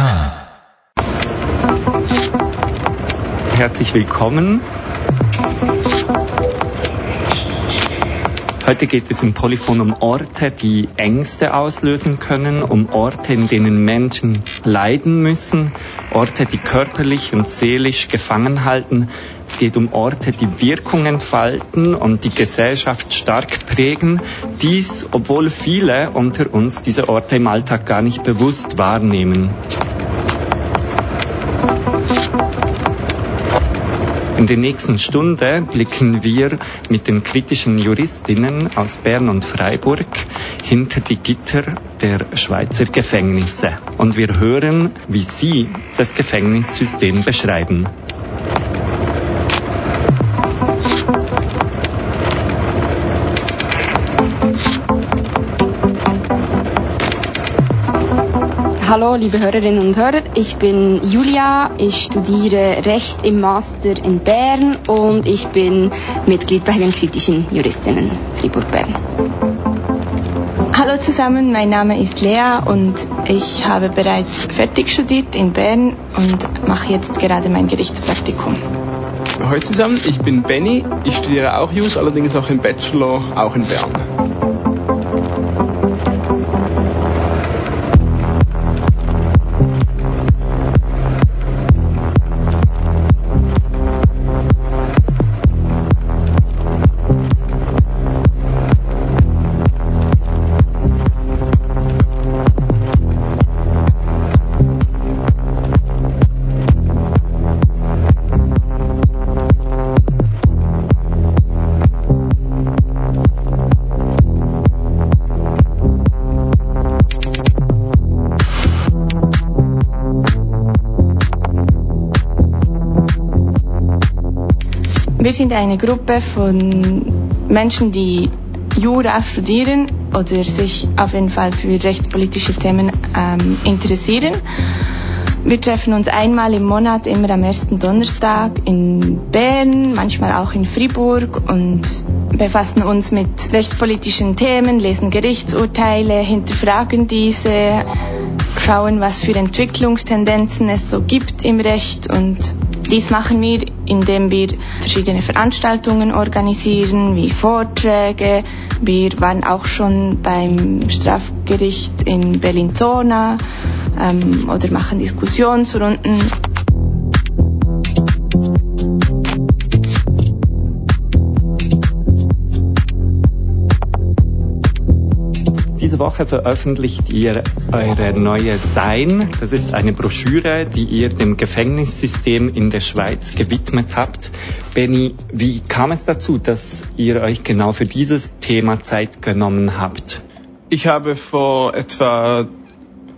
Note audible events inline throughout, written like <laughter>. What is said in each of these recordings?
K. Herzlich willkommen. Heute geht es im Polyphon um Orte, die Ängste auslösen können, um Orte, in denen Menschen leiden müssen, Orte, die körperlich und seelisch gefangen halten. Es geht um Orte, die Wirkung entfalten und die Gesellschaft stark prägen. Dies, obwohl viele unter uns diese Orte im Alltag gar nicht bewusst wahrnehmen. In der nächsten Stunde blicken wir mit den kritischen Juristinnen aus Bern und Freiburg hinter die Gitter der Schweizer Gefängnisse und wir hören, wie sie das Gefängnissystem beschreiben. Hallo, liebe Hörerinnen und Hörer. Ich bin Julia. Ich studiere Recht im Master in Bern und ich bin Mitglied bei den kritischen Juristinnen Fribourg-Bern. Hallo zusammen, mein Name ist Lea und ich habe bereits fertig studiert in Bern und mache jetzt gerade mein Gerichtspraktikum. Hallo zusammen, ich bin Benny. Ich studiere auch Jus, allerdings auch im Bachelor, auch in Bern. Wir sind eine Gruppe von Menschen, die Jura studieren oder sich auf jeden Fall für rechtspolitische Themen ähm, interessieren. Wir treffen uns einmal im Monat, immer am ersten Donnerstag in Bern, manchmal auch in Fribourg und befassen uns mit rechtspolitischen Themen, lesen Gerichtsurteile, hinterfragen diese, schauen, was für Entwicklungstendenzen es so gibt im Recht und dies machen wir, indem wir verschiedene Veranstaltungen organisieren, wie Vorträge. Wir waren auch schon beim Strafgericht in Bellinzona ähm, oder machen Diskussionsrunden. Diese Woche veröffentlicht ihr eure neue Sein. Das ist eine Broschüre, die ihr dem Gefängnissystem in der Schweiz gewidmet habt. Benny, wie kam es dazu, dass ihr euch genau für dieses Thema Zeit genommen habt? Ich habe vor etwa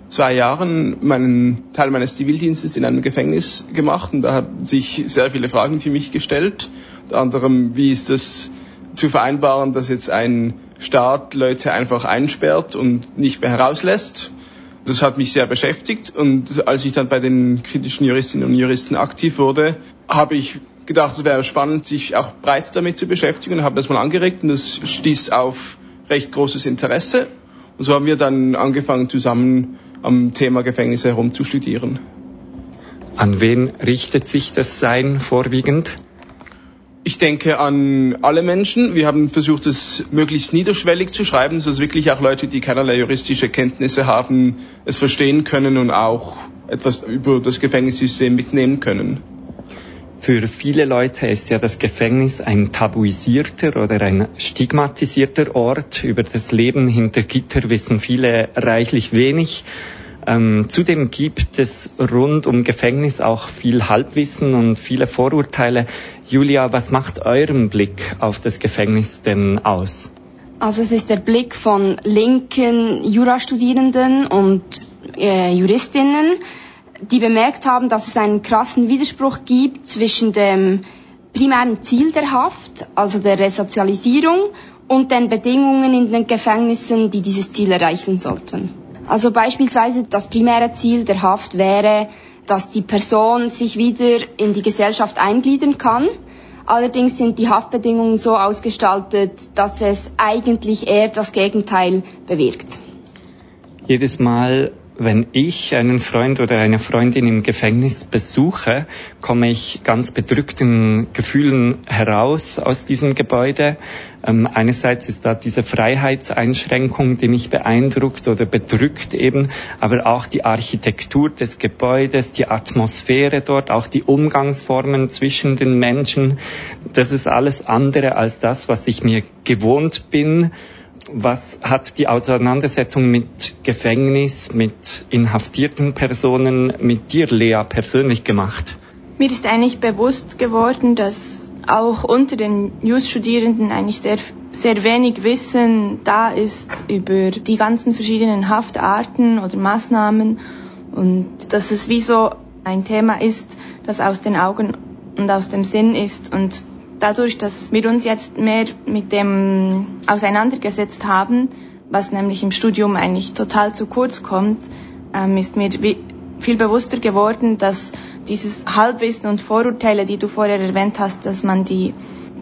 zwei Jahren meinen Teil meines Zivildienstes in einem Gefängnis gemacht und da haben sich sehr viele Fragen für mich gestellt. Unter anderem, wie ist es zu vereinbaren, dass jetzt ein Staat Leute einfach einsperrt und nicht mehr herauslässt. Das hat mich sehr beschäftigt und als ich dann bei den kritischen Juristinnen und Juristen aktiv wurde, habe ich gedacht, es wäre spannend, sich auch breit damit zu beschäftigen und habe das mal angeregt und das stieß auf recht großes Interesse. Und so haben wir dann angefangen, zusammen am Thema Gefängnisse herum zu studieren. An wen richtet sich das Sein vorwiegend? Ich denke an alle Menschen. Wir haben versucht, es möglichst niederschwellig zu schreiben, sodass wirklich auch Leute, die keinerlei juristische Kenntnisse haben, es verstehen können und auch etwas über das Gefängnissystem mitnehmen können. Für viele Leute ist ja das Gefängnis ein tabuisierter oder ein stigmatisierter Ort. Über das Leben hinter Gitter wissen viele reichlich wenig. Ähm, zudem gibt es rund um Gefängnis auch viel Halbwissen und viele Vorurteile. Julia, was macht euren Blick auf das Gefängnis denn aus? Also es ist der Blick von linken Jurastudierenden und äh, Juristinnen, die bemerkt haben, dass es einen krassen Widerspruch gibt zwischen dem primären Ziel der Haft, also der Resozialisierung, und den Bedingungen in den Gefängnissen, die dieses Ziel erreichen sollten. Also beispielsweise das primäre Ziel der Haft wäre, dass die Person sich wieder in die Gesellschaft eingliedern kann. Allerdings sind die Haftbedingungen so ausgestaltet, dass es eigentlich eher das Gegenteil bewirkt. Jedes Mal, Wenn ich einen Freund oder eine Freundin im Gefängnis besuche, komme ich ganz bedrückten Gefühlen heraus aus diesem Gebäude. Ähm, einerseits ist da diese Freiheitseinschränkung, die mich beeindruckt oder bedrückt eben, aber auch die Architektur des Gebäudes, die Atmosphäre dort, auch die Umgangsformen zwischen den Menschen. Das ist alles andere als das, was ich mir gewohnt bin was hat die Auseinandersetzung mit Gefängnis, mit inhaftierten Personen, mit dir, Lea, persönlich gemacht? Mir ist eigentlich bewusst geworden, dass auch unter den Jus-Studierenden eigentlich sehr, sehr wenig Wissen da ist über die ganzen verschiedenen Haftarten oder Maßnahmen und dass es wie so ein Thema ist, das aus den Augen und aus dem Sinn ist und dadurch, dass wir uns jetzt mehr mit dem auseinandergesetzt haben, was nämlich im Studium eigentlich total zu kurz kommt, ähm, ist mir viel bewusster geworden, dass dieses Halbwissen und Vorurteile, die du vorher erwähnt hast, dass man die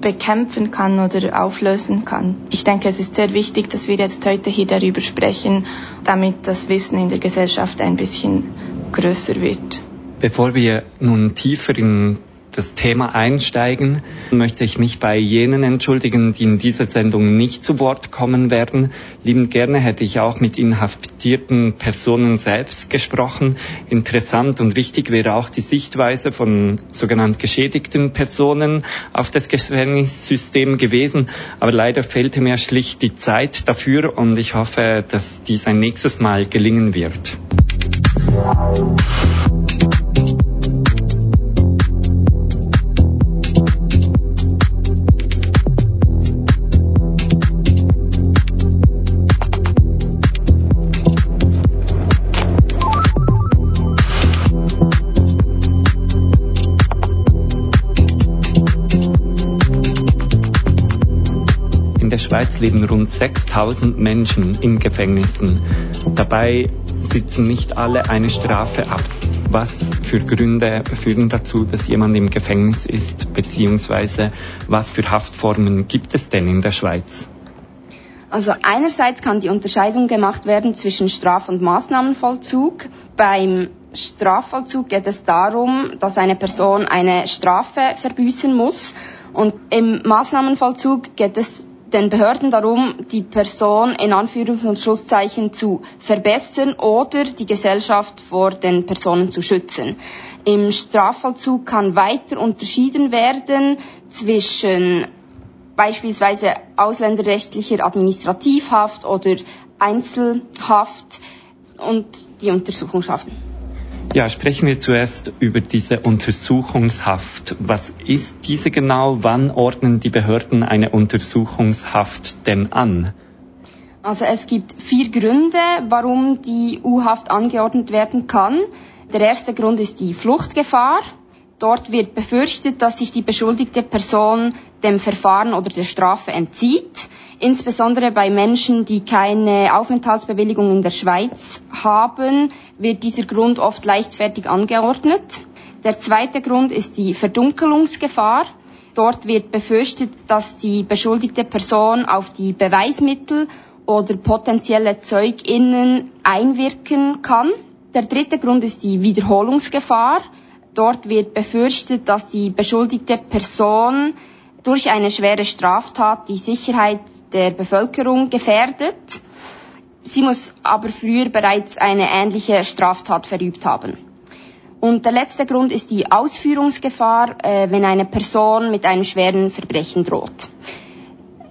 bekämpfen kann oder auflösen kann. Ich denke, es ist sehr wichtig, dass wir jetzt heute hier darüber sprechen, damit das Wissen in der Gesellschaft ein bisschen größer wird. Bevor wir nun tiefer in das Thema einsteigen, möchte ich mich bei jenen entschuldigen, die in dieser Sendung nicht zu Wort kommen werden. Liebend gerne hätte ich auch mit inhaftierten Personen selbst gesprochen. Interessant und wichtig wäre auch die Sichtweise von sogenannt geschädigten Personen auf das Gefängnissystem gewesen. Aber leider fehlte mir schlicht die Zeit dafür und ich hoffe, dass dies ein nächstes Mal gelingen wird. Schweiz leben rund 6000 Menschen in Gefängnissen. Dabei sitzen nicht alle eine Strafe ab. Was für Gründe führen dazu, dass jemand im Gefängnis ist, beziehungsweise was für Haftformen gibt es denn in der Schweiz? Also einerseits kann die Unterscheidung gemacht werden zwischen Straf- und Maßnahmenvollzug. Beim Strafvollzug geht es darum, dass eine Person eine Strafe verbüßen muss. Und im Maßnahmenvollzug geht es den Behörden darum, die Person in Anführungs- und Schlusszeichen zu verbessern oder die Gesellschaft vor den Personen zu schützen. Im Strafvollzug kann weiter unterschieden werden zwischen beispielsweise ausländerrechtlicher Administrativhaft oder Einzelhaft und die Untersuchungshaft. Ja, sprechen wir zuerst über diese Untersuchungshaft. Was ist diese genau? Wann ordnen die Behörden eine Untersuchungshaft denn an? Also es gibt vier Gründe, warum die U-Haft angeordnet werden kann. Der erste Grund ist die Fluchtgefahr. Dort wird befürchtet, dass sich die beschuldigte Person dem Verfahren oder der Strafe entzieht. Insbesondere bei Menschen, die keine Aufenthaltsbewilligung in der Schweiz haben, wird dieser Grund oft leichtfertig angeordnet. Der zweite Grund ist die Verdunkelungsgefahr. Dort wird befürchtet, dass die beschuldigte Person auf die Beweismittel oder potenzielle Zeuginnen einwirken kann. Der dritte Grund ist die Wiederholungsgefahr. Dort wird befürchtet, dass die beschuldigte Person durch eine schwere Straftat die Sicherheit der Bevölkerung gefährdet. Sie muss aber früher bereits eine ähnliche Straftat verübt haben. Und der letzte Grund ist die Ausführungsgefahr, äh, wenn eine Person mit einem schweren Verbrechen droht.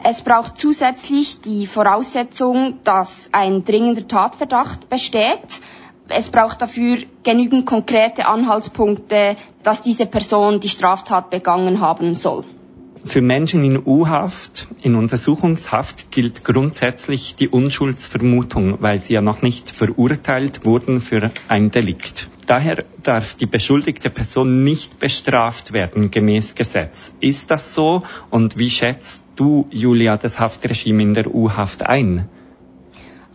Es braucht zusätzlich die Voraussetzung, dass ein dringender Tatverdacht besteht. Es braucht dafür genügend konkrete Anhaltspunkte, dass diese Person die Straftat begangen haben soll. Für Menschen in U-Haft, in Untersuchungshaft gilt grundsätzlich die Unschuldsvermutung, weil sie ja noch nicht verurteilt wurden für ein Delikt. Daher darf die beschuldigte Person nicht bestraft werden gemäß Gesetz. Ist das so? Und wie schätzt du, Julia, das Haftregime in der U-Haft ein?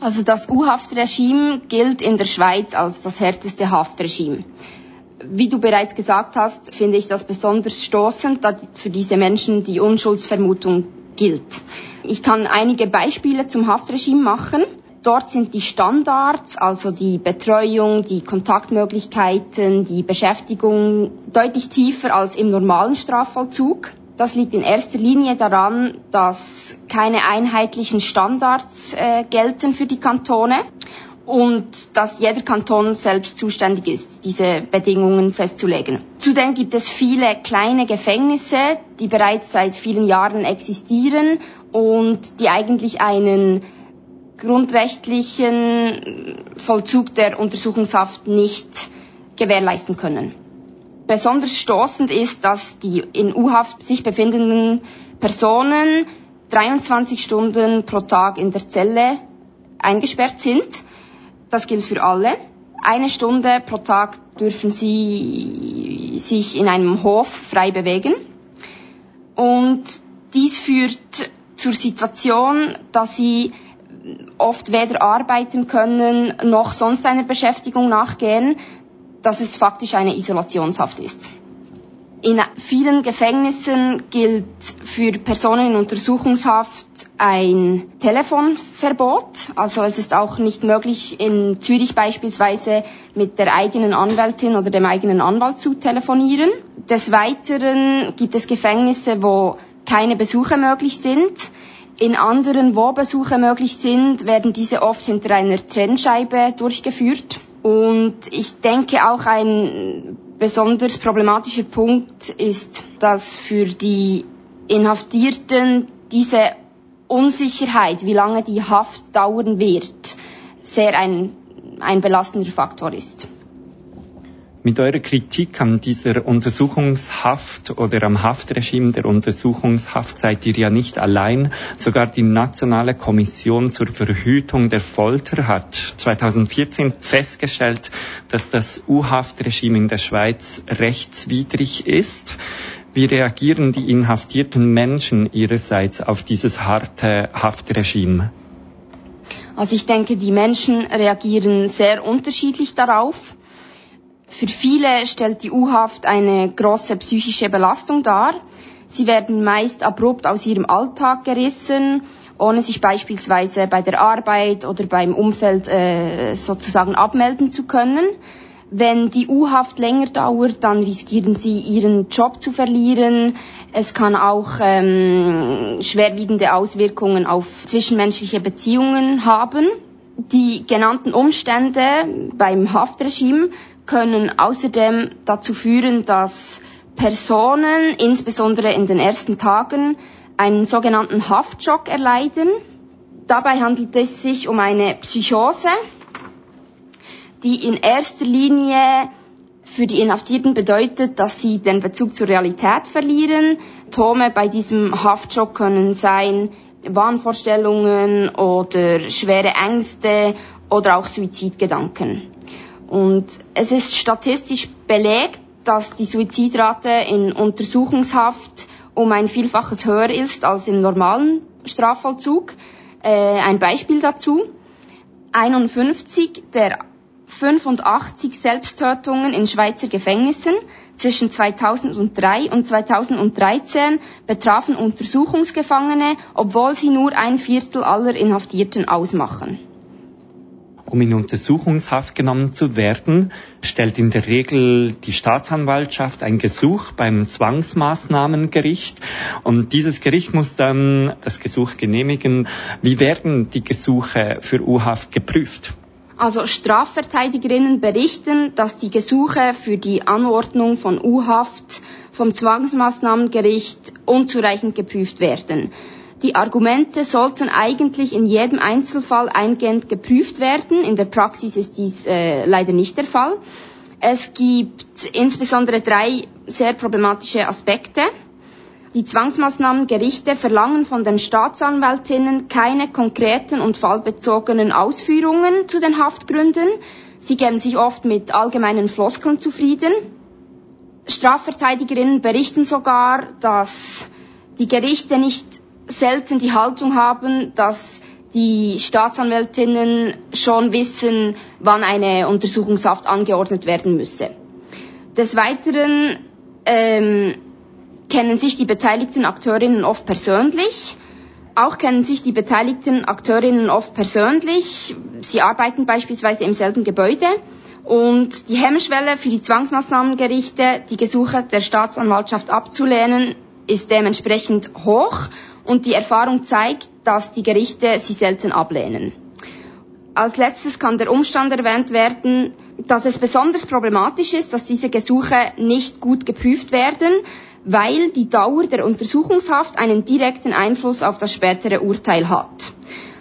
Also das U-Haftregime gilt in der Schweiz als das härteste Haftregime. Wie du bereits gesagt hast, finde ich das besonders stoßend, da für diese Menschen die Unschuldsvermutung gilt. Ich kann einige Beispiele zum Haftregime machen. Dort sind die Standards, also die Betreuung, die Kontaktmöglichkeiten, die Beschäftigung deutlich tiefer als im normalen Strafvollzug. Das liegt in erster Linie daran, dass keine einheitlichen Standards äh, gelten für die Kantone und dass jeder Kanton selbst zuständig ist, diese Bedingungen festzulegen. Zudem gibt es viele kleine Gefängnisse, die bereits seit vielen Jahren existieren und die eigentlich einen grundrechtlichen Vollzug der Untersuchungshaft nicht gewährleisten können. Besonders stoßend ist, dass die in U-Haft sich befindenden Personen 23 Stunden pro Tag in der Zelle eingesperrt sind. Das gilt für alle. Eine Stunde pro Tag dürfen sie sich in einem Hof frei bewegen. Und dies führt zur Situation, dass sie oft weder arbeiten können noch sonst einer Beschäftigung nachgehen, dass es faktisch eine Isolationshaft ist. In vielen Gefängnissen gilt für Personen in Untersuchungshaft ein Telefonverbot. Also es ist auch nicht möglich, in Zürich beispielsweise mit der eigenen Anwältin oder dem eigenen Anwalt zu telefonieren. Des Weiteren gibt es Gefängnisse, wo keine Besuche möglich sind. In anderen, wo Besuche möglich sind, werden diese oft hinter einer Trennscheibe durchgeführt. Und ich denke auch ein besonders problematischer Punkt ist, dass für die Inhaftierten diese Unsicherheit, wie lange die Haft dauern wird, sehr ein, ein belastender Faktor ist. Mit eurer Kritik an dieser Untersuchungshaft oder am Haftregime der Untersuchungshaft seid ihr ja nicht allein. Sogar die Nationale Kommission zur Verhütung der Folter hat 2014 festgestellt, dass das U-Haftregime in der Schweiz rechtswidrig ist. Wie reagieren die inhaftierten Menschen ihrerseits auf dieses harte Haftregime? Also ich denke, die Menschen reagieren sehr unterschiedlich darauf. Für viele stellt die U-Haft eine große psychische Belastung dar. Sie werden meist abrupt aus ihrem Alltag gerissen, ohne sich beispielsweise bei der Arbeit oder beim Umfeld äh, sozusagen abmelden zu können. Wenn die U-Haft länger dauert, dann riskieren sie ihren Job zu verlieren. Es kann auch ähm, schwerwiegende Auswirkungen auf zwischenmenschliche Beziehungen haben. Die genannten Umstände beim Haftregime können außerdem dazu führen, dass Personen, insbesondere in den ersten Tagen, einen sogenannten Haftschock erleiden. Dabei handelt es sich um eine Psychose, die in erster Linie für die Inhaftierten bedeutet, dass sie den Bezug zur Realität verlieren. Tome bei diesem Haftschock können sein Wahnvorstellungen oder schwere Ängste oder auch Suizidgedanken. Und es ist statistisch belegt, dass die Suizidrate in Untersuchungshaft um ein Vielfaches höher ist als im normalen Strafvollzug. Äh, ein Beispiel dazu. 51 der 85 Selbsttötungen in Schweizer Gefängnissen zwischen 2003 und 2013 betrafen Untersuchungsgefangene, obwohl sie nur ein Viertel aller Inhaftierten ausmachen. Um in Untersuchungshaft genommen zu werden, stellt in der Regel die Staatsanwaltschaft ein Gesuch beim Zwangsmaßnahmengericht und dieses Gericht muss dann das Gesuch genehmigen. Wie werden die Gesuche für U-Haft geprüft? Also Strafverteidigerinnen berichten, dass die Gesuche für die Anordnung von U-Haft vom Zwangsmaßnahmengericht unzureichend geprüft werden. Die Argumente sollten eigentlich in jedem Einzelfall eingehend geprüft werden. In der Praxis ist dies äh, leider nicht der Fall. Es gibt insbesondere drei sehr problematische Aspekte. Die Zwangsmaßnahmengerichte verlangen von den Staatsanwältinnen keine konkreten und fallbezogenen Ausführungen zu den Haftgründen. Sie geben sich oft mit allgemeinen Floskeln zufrieden. Strafverteidigerinnen berichten sogar, dass die Gerichte nicht selten die Haltung haben, dass die Staatsanwältinnen schon wissen, wann eine Untersuchungshaft angeordnet werden müsse. Des Weiteren ähm, kennen sich die beteiligten Akteurinnen oft persönlich. Auch kennen sich die beteiligten Akteurinnen oft persönlich. Sie arbeiten beispielsweise im selben Gebäude. Und die Hemmschwelle für die Zwangsmaßnahmengerichte, die Gesuche der Staatsanwaltschaft abzulehnen, ist dementsprechend hoch. Und die Erfahrung zeigt, dass die Gerichte sie selten ablehnen. Als letztes kann der Umstand erwähnt werden, dass es besonders problematisch ist, dass diese Gesuche nicht gut geprüft werden, weil die Dauer der Untersuchungshaft einen direkten Einfluss auf das spätere Urteil hat.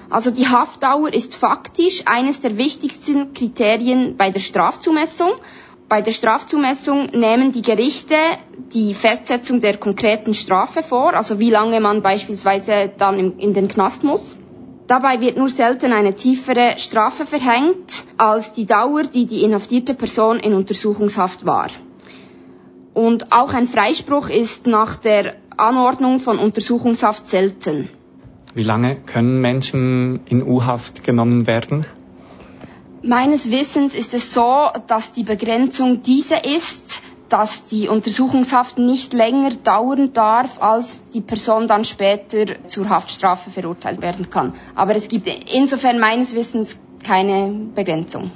Also die Haftdauer ist faktisch eines der wichtigsten Kriterien bei der Strafzumessung. Bei der Strafzumessung nehmen die Gerichte die Festsetzung der konkreten Strafe vor, also wie lange man beispielsweise dann in den Knast muss. Dabei wird nur selten eine tiefere Strafe verhängt als die Dauer, die die inhaftierte Person in Untersuchungshaft war. Und auch ein Freispruch ist nach der Anordnung von Untersuchungshaft selten. Wie lange können Menschen in U-Haft genommen werden? Meines Wissens ist es so, dass die Begrenzung diese ist, dass die Untersuchungshaft nicht länger dauern darf, als die Person dann später zur Haftstrafe verurteilt werden kann. Aber es gibt insofern meines Wissens keine Begrenzung.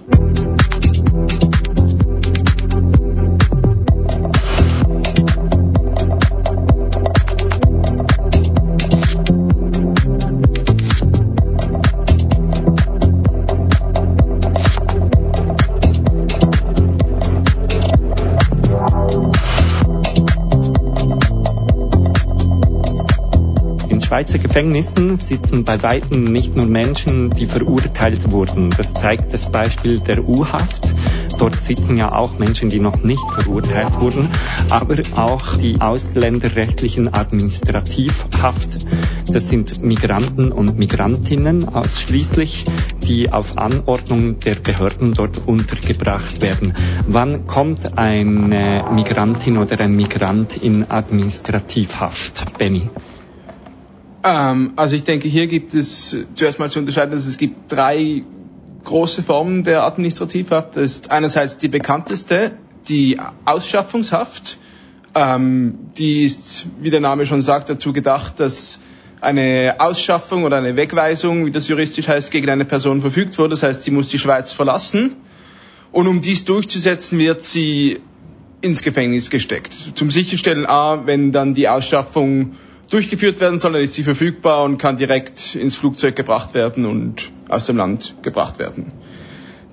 Schweizer Gefängnissen sitzen bei Weitem nicht nur Menschen, die verurteilt wurden. Das zeigt das Beispiel der U-Haft. Dort sitzen ja auch Menschen, die noch nicht verurteilt wurden, aber auch die ausländerrechtlichen Administrativhaft. Das sind Migranten und Migrantinnen ausschließlich, die auf Anordnung der Behörden dort untergebracht werden. Wann kommt eine Migrantin oder ein Migrant in Administrativhaft? Benny. Ähm, also ich denke, hier gibt es zuerst mal zu unterscheiden, dass es gibt drei große Formen der Administrativhaft. Das ist einerseits die bekannteste, die Ausschaffungshaft. Ähm, die ist, wie der Name schon sagt, dazu gedacht, dass eine Ausschaffung oder eine Wegweisung, wie das juristisch heißt, gegen eine Person verfügt wurde. Das heißt, sie muss die Schweiz verlassen. Und um dies durchzusetzen, wird sie ins Gefängnis gesteckt. Zum Sicherstellen, a, wenn dann die Ausschaffung durchgeführt werden soll, dann ist sie verfügbar und kann direkt ins Flugzeug gebracht werden und aus dem Land gebracht werden.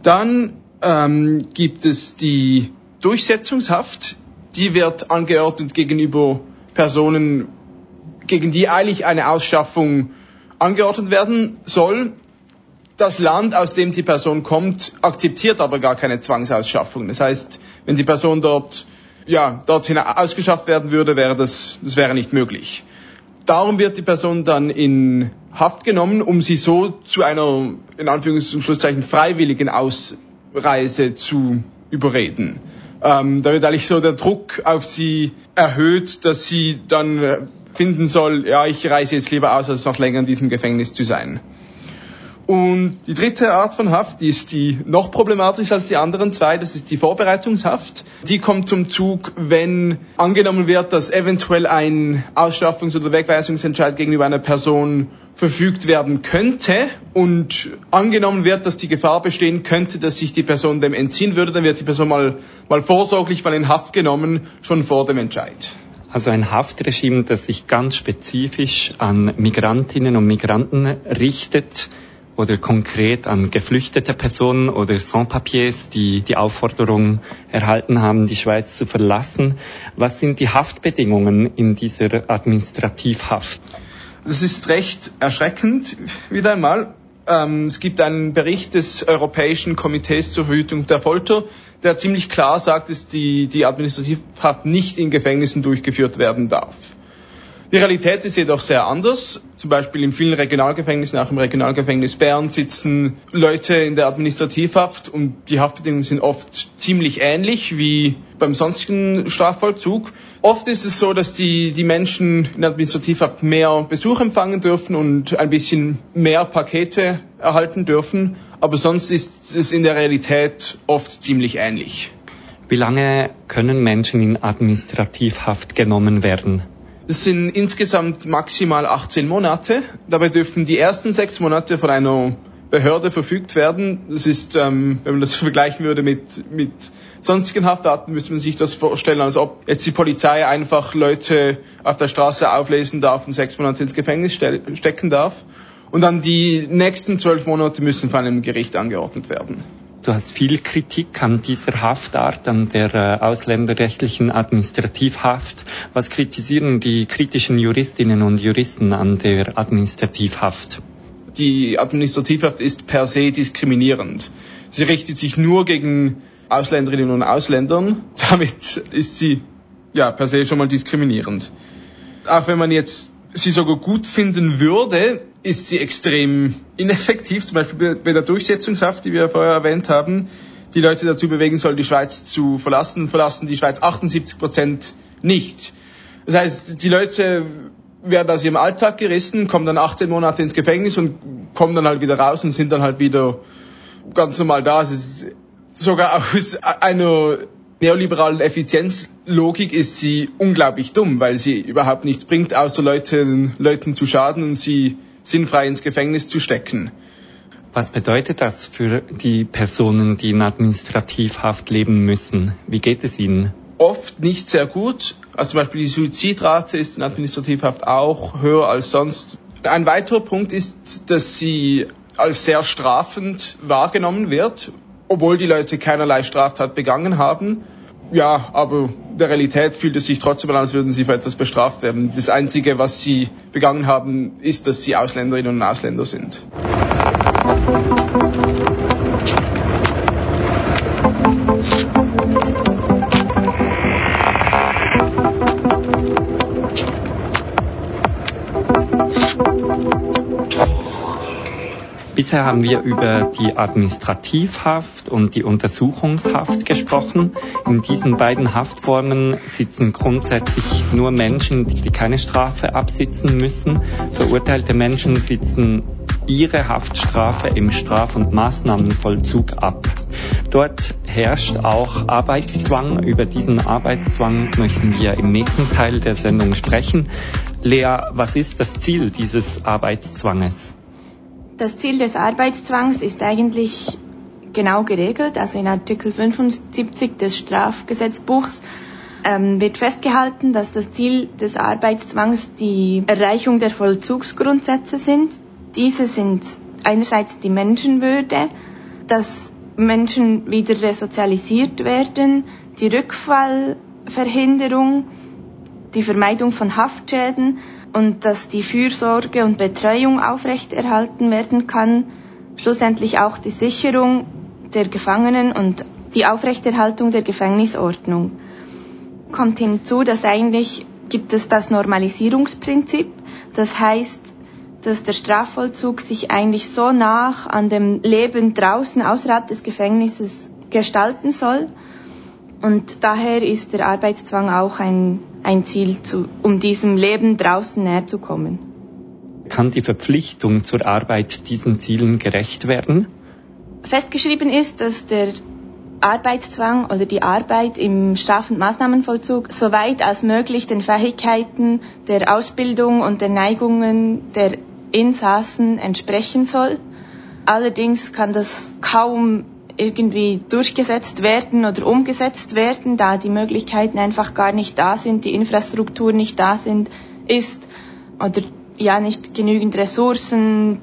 Dann ähm, gibt es die Durchsetzungshaft. Die wird angeordnet gegenüber Personen, gegen die eigentlich eine Ausschaffung angeordnet werden soll. Das Land, aus dem die Person kommt, akzeptiert aber gar keine Zwangsausschaffung. Das heißt, wenn die Person dort ja, dorthin ausgeschafft werden würde, wäre das, das wäre nicht möglich. Darum wird die Person dann in Haft genommen, um sie so zu einer, in Anführungs- und Schlusszeichen, freiwilligen Ausreise zu überreden. Ähm, da wird eigentlich so der Druck auf sie erhöht, dass sie dann äh, finden soll, ja, ich reise jetzt lieber aus, als noch länger in diesem Gefängnis zu sein. Und die dritte Art von Haft, die ist die noch problematischer als die anderen zwei, das ist die Vorbereitungshaft. Die kommt zum Zug, wenn angenommen wird, dass eventuell ein Ausschaffungs- oder Wegweisungsentscheid gegenüber einer Person verfügt werden könnte und angenommen wird, dass die Gefahr bestehen könnte, dass sich die Person dem entziehen würde, dann wird die Person mal, mal vorsorglich mal in Haft genommen, schon vor dem Entscheid. Also ein Haftregime, das sich ganz spezifisch an Migrantinnen und Migranten richtet, oder konkret an geflüchtete Personen oder Sans-Papiers, die die Aufforderung erhalten haben, die Schweiz zu verlassen. Was sind die Haftbedingungen in dieser Administrativhaft? Das ist recht erschreckend, wieder einmal. Ähm, es gibt einen Bericht des Europäischen Komitees zur Verhütung der Folter, der ziemlich klar sagt, dass die, die Administrativhaft nicht in Gefängnissen durchgeführt werden darf. Die Realität ist jedoch sehr anders. Zum Beispiel in vielen Regionalgefängnissen, auch im Regionalgefängnis Bern, sitzen Leute in der Administrativhaft und die Haftbedingungen sind oft ziemlich ähnlich wie beim sonstigen Strafvollzug. Oft ist es so, dass die, die Menschen in Administrativhaft mehr Besuch empfangen dürfen und ein bisschen mehr Pakete erhalten dürfen, aber sonst ist es in der Realität oft ziemlich ähnlich. Wie lange können Menschen in Administrativhaft genommen werden? Das sind insgesamt maximal 18 Monate. Dabei dürfen die ersten sechs Monate von einer Behörde verfügt werden. Das ist, ähm, wenn man das <laughs> vergleichen würde mit, mit sonstigen Haftarten, müsste man sich das vorstellen, als ob jetzt die Polizei einfach Leute auf der Straße auflesen darf und sechs Monate ins Gefängnis stecken darf. Und dann die nächsten zwölf Monate müssen von einem Gericht angeordnet werden. Du hast viel Kritik an dieser Haftart, an der äh, ausländerrechtlichen Administrativhaft. Was kritisieren die kritischen Juristinnen und Juristen an der Administrativhaft? Die Administrativhaft ist per se diskriminierend. Sie richtet sich nur gegen Ausländerinnen und Ausländern. <laughs> Damit ist sie ja per se schon mal diskriminierend. Auch wenn man jetzt sie sogar gut finden würde, ist sie extrem ineffektiv. Zum Beispiel bei der Durchsetzungshaft, die wir vorher erwähnt haben, die Leute dazu bewegen soll, die Schweiz zu verlassen, verlassen die Schweiz 78 Prozent nicht. Das heißt, die Leute werden aus ihrem Alltag gerissen, kommen dann 18 Monate ins Gefängnis und kommen dann halt wieder raus und sind dann halt wieder ganz normal da. Es ist sogar aus einer neoliberalen Effizienzlogik ist sie unglaublich dumm, weil sie überhaupt nichts bringt, außer Leuten, Leuten zu schaden und sie sinnfrei ins Gefängnis zu stecken. Was bedeutet das für die Personen, die in Administrativhaft leben müssen? Wie geht es ihnen? Oft nicht sehr gut. Also zum Beispiel die Suizidrate ist in Administrativhaft auch höher als sonst. Ein weiterer Punkt ist, dass sie als sehr strafend wahrgenommen wird, obwohl die Leute keinerlei Straftat begangen haben. Ja, aber der Realität fühlt es sich trotzdem an, als würden sie für etwas bestraft werden. Das Einzige, was sie begangen haben, ist, dass sie Ausländerinnen und Ausländer sind. Bisher haben wir über die Administrativhaft und die Untersuchungshaft gesprochen. In diesen beiden Haftformen sitzen grundsätzlich nur Menschen, die keine Strafe absitzen müssen. Verurteilte Menschen sitzen ihre Haftstrafe im Straf- und Maßnahmenvollzug ab. Dort herrscht auch Arbeitszwang. Über diesen Arbeitszwang möchten wir im nächsten Teil der Sendung sprechen. Lea, was ist das Ziel dieses Arbeitszwanges? Das Ziel des Arbeitszwangs ist eigentlich genau geregelt. Also in Artikel 75 des Strafgesetzbuchs ähm, wird festgehalten, dass das Ziel des Arbeitszwangs die Erreichung der Vollzugsgrundsätze sind. Diese sind einerseits die Menschenwürde, dass Menschen wieder resozialisiert werden, die Rückfallverhinderung, die Vermeidung von Haftschäden und dass die Fürsorge und Betreuung aufrechterhalten werden kann, schlussendlich auch die Sicherung der Gefangenen und die Aufrechterhaltung der Gefängnisordnung. Kommt hinzu, dass eigentlich gibt es das Normalisierungsprinzip, das heißt, dass der Strafvollzug sich eigentlich so nach an dem Leben draußen außerhalb des Gefängnisses gestalten soll. Und daher ist der Arbeitszwang auch ein ein Ziel, zu, um diesem Leben draußen näher zu kommen. Kann die Verpflichtung zur Arbeit diesen Zielen gerecht werden? Festgeschrieben ist, dass der Arbeitszwang oder die Arbeit im Straf- und Maßnahmenvollzug so weit als möglich den Fähigkeiten der Ausbildung und der Neigungen der Insassen entsprechen soll. Allerdings kann das kaum irgendwie durchgesetzt werden oder umgesetzt werden, da die Möglichkeiten einfach gar nicht da sind, die Infrastruktur nicht da sind, ist oder ja nicht genügend Ressourcen,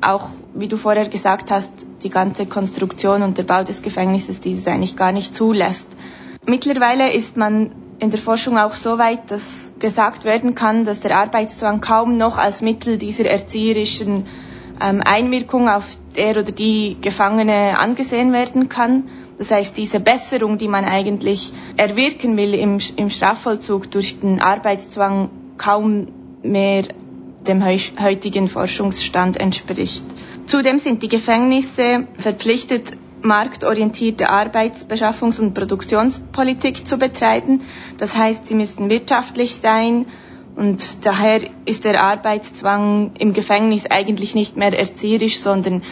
auch wie du vorher gesagt hast, die ganze Konstruktion und der Bau des Gefängnisses dieses eigentlich gar nicht zulässt. Mittlerweile ist man in der Forschung auch so weit, dass gesagt werden kann, dass der Arbeitszwang kaum noch als Mittel dieser erzieherischen ähm, Einwirkung auf der oder die Gefangene angesehen werden kann. Das heißt, diese Besserung, die man eigentlich erwirken will im, im Strafvollzug durch den Arbeitszwang kaum mehr dem heutigen Forschungsstand entspricht. Zudem sind die Gefängnisse verpflichtet, marktorientierte Arbeitsbeschaffungs- und Produktionspolitik zu betreiben. Das heißt, sie müssen wirtschaftlich sein, und daher ist der Arbeitszwang im Gefängnis eigentlich nicht mehr erzieherisch, sondern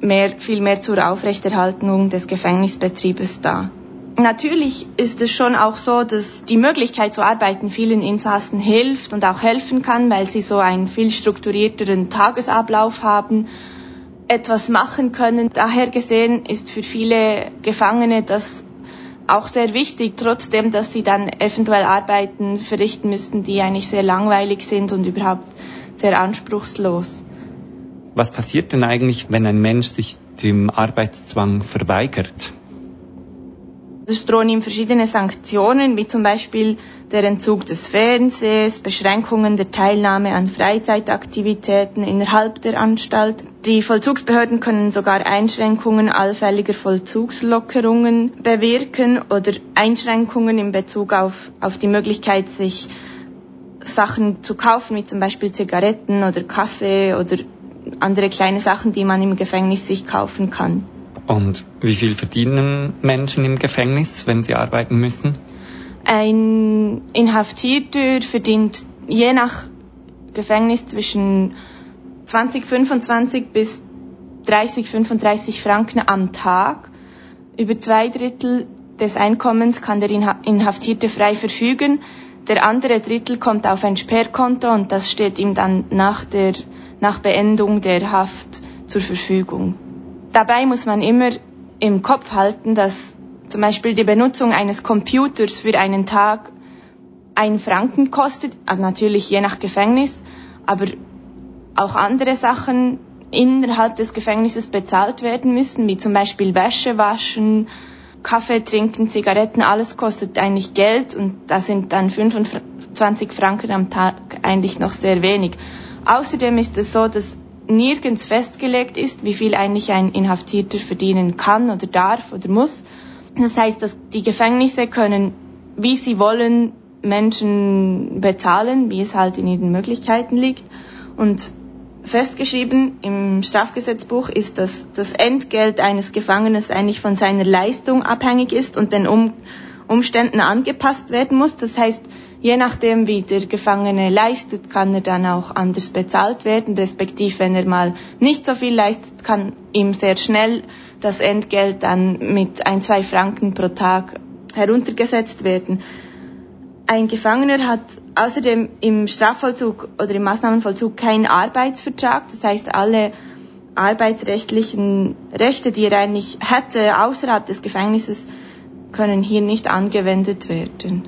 mehr, viel mehr zur Aufrechterhaltung des Gefängnisbetriebes da. Natürlich ist es schon auch so, dass die Möglichkeit zu arbeiten vielen Insassen hilft und auch helfen kann, weil sie so einen viel strukturierteren Tagesablauf haben, etwas machen können. Daher gesehen ist für viele Gefangene das auch sehr wichtig, trotzdem, dass sie dann eventuell Arbeiten verrichten müssten, die eigentlich sehr langweilig sind und überhaupt sehr anspruchslos. Was passiert denn eigentlich, wenn ein Mensch sich dem Arbeitszwang verweigert? Es drohen ihm verschiedene Sanktionen, wie zum Beispiel der Entzug des Fernsehs, Beschränkungen der Teilnahme an Freizeitaktivitäten innerhalb der Anstalt. Die Vollzugsbehörden können sogar Einschränkungen allfälliger Vollzugslockerungen bewirken oder Einschränkungen in Bezug auf, auf die Möglichkeit, sich Sachen zu kaufen, wie zum Beispiel Zigaretten oder Kaffee oder andere kleine Sachen, die man im Gefängnis sich kaufen kann. Und wie viel verdienen Menschen im Gefängnis, wenn sie arbeiten müssen? Ein Inhaftierter verdient je nach Gefängnis zwischen 20, 25 bis 30, 35 Franken am Tag. Über zwei Drittel des Einkommens kann der Inhaftierte frei verfügen. Der andere Drittel kommt auf ein Sperrkonto und das steht ihm dann nach der, nach Beendung der Haft zur Verfügung. Dabei muss man immer im Kopf halten, dass zum Beispiel die Benutzung eines Computers für einen Tag ein Franken kostet, also natürlich je nach Gefängnis, aber auch andere Sachen innerhalb des Gefängnisses bezahlt werden müssen, wie zum Beispiel Wäsche waschen, Kaffee trinken, Zigaretten, alles kostet eigentlich Geld und da sind dann 25 Franken am Tag eigentlich noch sehr wenig. Außerdem ist es so, dass nirgends festgelegt ist, wie viel eigentlich ein Inhaftierter verdienen kann oder darf oder muss. Das heißt, dass die Gefängnisse können, wie sie wollen, Menschen bezahlen, wie es halt in ihren Möglichkeiten liegt. Und festgeschrieben im Strafgesetzbuch ist, dass das Entgelt eines Gefangenen eigentlich von seiner Leistung abhängig ist und den um Umständen angepasst werden muss. Das heißt, Je nachdem, wie der Gefangene leistet, kann er dann auch anders bezahlt werden, respektive wenn er mal nicht so viel leistet, kann ihm sehr schnell das Entgelt dann mit ein, zwei Franken pro Tag heruntergesetzt werden. Ein Gefangener hat außerdem im Strafvollzug oder im Maßnahmenvollzug keinen Arbeitsvertrag, das heißt alle arbeitsrechtlichen Rechte, die er eigentlich hätte außerhalb des Gefängnisses, können hier nicht angewendet werden.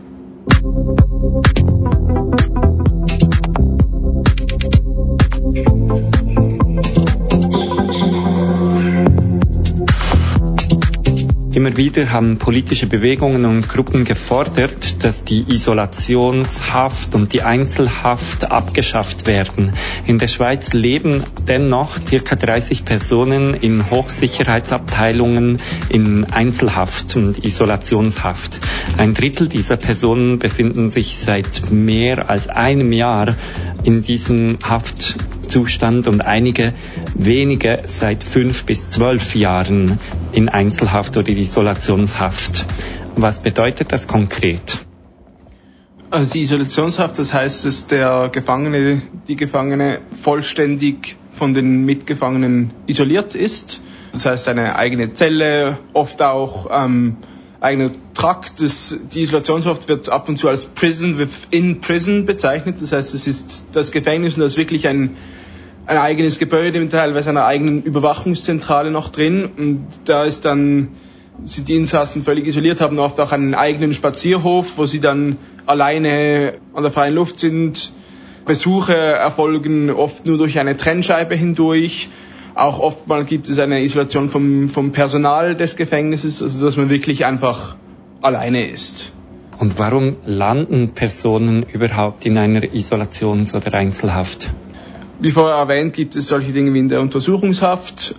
Immer wieder haben politische Bewegungen und Gruppen gefordert, dass die Isolationshaft und die Einzelhaft abgeschafft werden. In der Schweiz leben dennoch circa 30 Personen in Hochsicherheitsabteilungen in Einzelhaft und Isolationshaft. Ein Drittel dieser Personen befinden sich seit mehr als einem Jahr in diesem Haftzustand und einige wenige seit fünf bis zwölf Jahren in Einzelhaft oder Isolationshaft. Was bedeutet das konkret? Also die Isolationshaft, das heißt, dass der Gefangene, die Gefangene vollständig von den Mitgefangenen isoliert ist. Das heißt, eine eigene Zelle, oft auch ähm, eigener Trakt. Das, die Isolationshaft wird ab und zu als Prison within Prison bezeichnet. Das heißt, es ist das Gefängnis und da ist wirklich ein, ein eigenes Gebäude mit teilweise einer eigenen Überwachungszentrale noch drin. Und da ist dann, sind die Insassen völlig isoliert, haben oft auch einen eigenen Spazierhof, wo sie dann alleine an der freien Luft sind. Besuche erfolgen oft nur durch eine Trennscheibe hindurch. Auch oftmals gibt es eine Isolation vom, vom Personal des Gefängnisses, also dass man wirklich einfach alleine ist. Und warum landen Personen überhaupt in einer Isolations- oder Einzelhaft? Wie vorher erwähnt, gibt es solche Dinge wie in der Untersuchungshaft